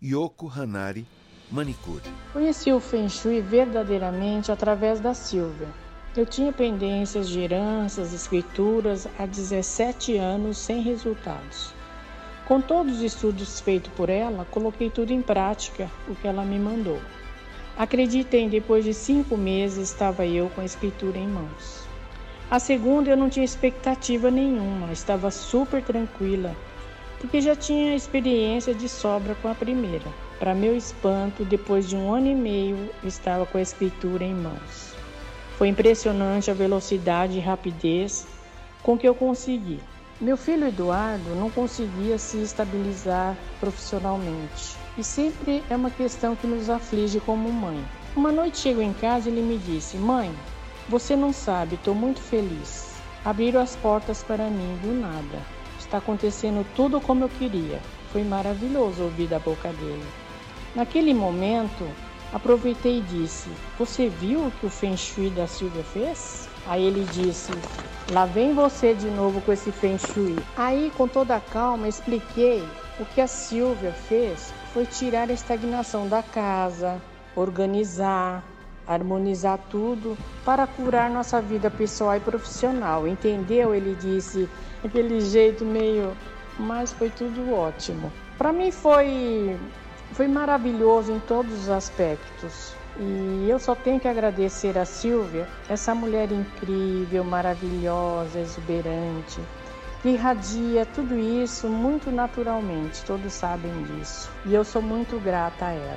Yoko Hanari, manicure. Conheci o Feng Shui verdadeiramente através da Silvia. Eu tinha pendências de heranças, escrituras há 17 anos sem resultados. Com todos os estudos feitos por ela, coloquei tudo em prática, o que ela me mandou. Acreditem, depois de cinco meses estava eu com a escritura em mãos. A segunda eu não tinha expectativa nenhuma, estava super tranquila, porque já tinha experiência de sobra com a primeira. Para meu espanto, depois de um ano e meio, estava com a escritura em mãos. Foi impressionante a velocidade e rapidez com que eu consegui. Meu filho Eduardo não conseguia se estabilizar profissionalmente e sempre é uma questão que nos aflige como mãe. Uma noite chego em casa e ele me disse: Mãe, você não sabe, estou muito feliz. Abriram as portas para mim do nada. Está acontecendo tudo como eu queria. Foi maravilhoso ouvir da boca dele. Naquele momento, aproveitei e disse: Você viu o que o Feng Shui da Silvia fez? Aí ele disse: Lá vem você de novo com esse Feng Shui. Aí, com toda a calma, expliquei o que a Silvia fez foi tirar a estagnação da casa, organizar, harmonizar tudo para curar nossa vida pessoal e profissional. Entendeu? Ele disse aquele jeito meio, mas foi tudo ótimo. Para mim foi foi maravilhoso em todos os aspectos. E eu só tenho que agradecer a Silvia, essa mulher incrível, maravilhosa, exuberante, que irradia tudo isso muito naturalmente, todos sabem disso. E eu sou muito grata a ela.